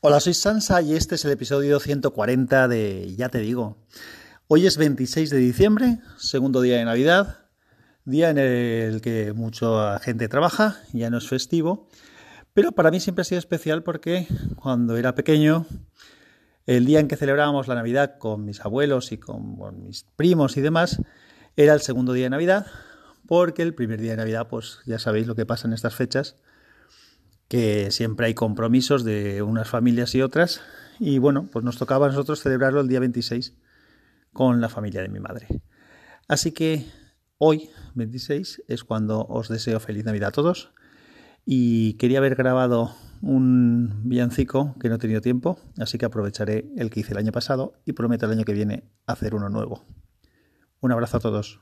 Hola, soy Sansa y este es el episodio 140 de Ya te digo. Hoy es 26 de diciembre, segundo día de Navidad, día en el que mucha gente trabaja, ya no es festivo, pero para mí siempre ha sido especial porque cuando era pequeño, el día en que celebrábamos la Navidad con mis abuelos y con, mis primos y demás, era el segundo día de Navidad, porque el primer día de Navidad, pues ya sabéis lo que pasa en estas fechas, que siempre hay compromisos de unas familias y otras. Y bueno, pues nos tocaba a nosotros celebrarlo el día 26 con la familia de mi madre. Así que hoy, 26, es cuando os deseo feliz Navidad a todos. Y quería haber grabado un villancico que no he tenido tiempo, así que aprovecharé el que hice el año pasado y prometo el año que viene hacer uno nuevo. Un abrazo a todos.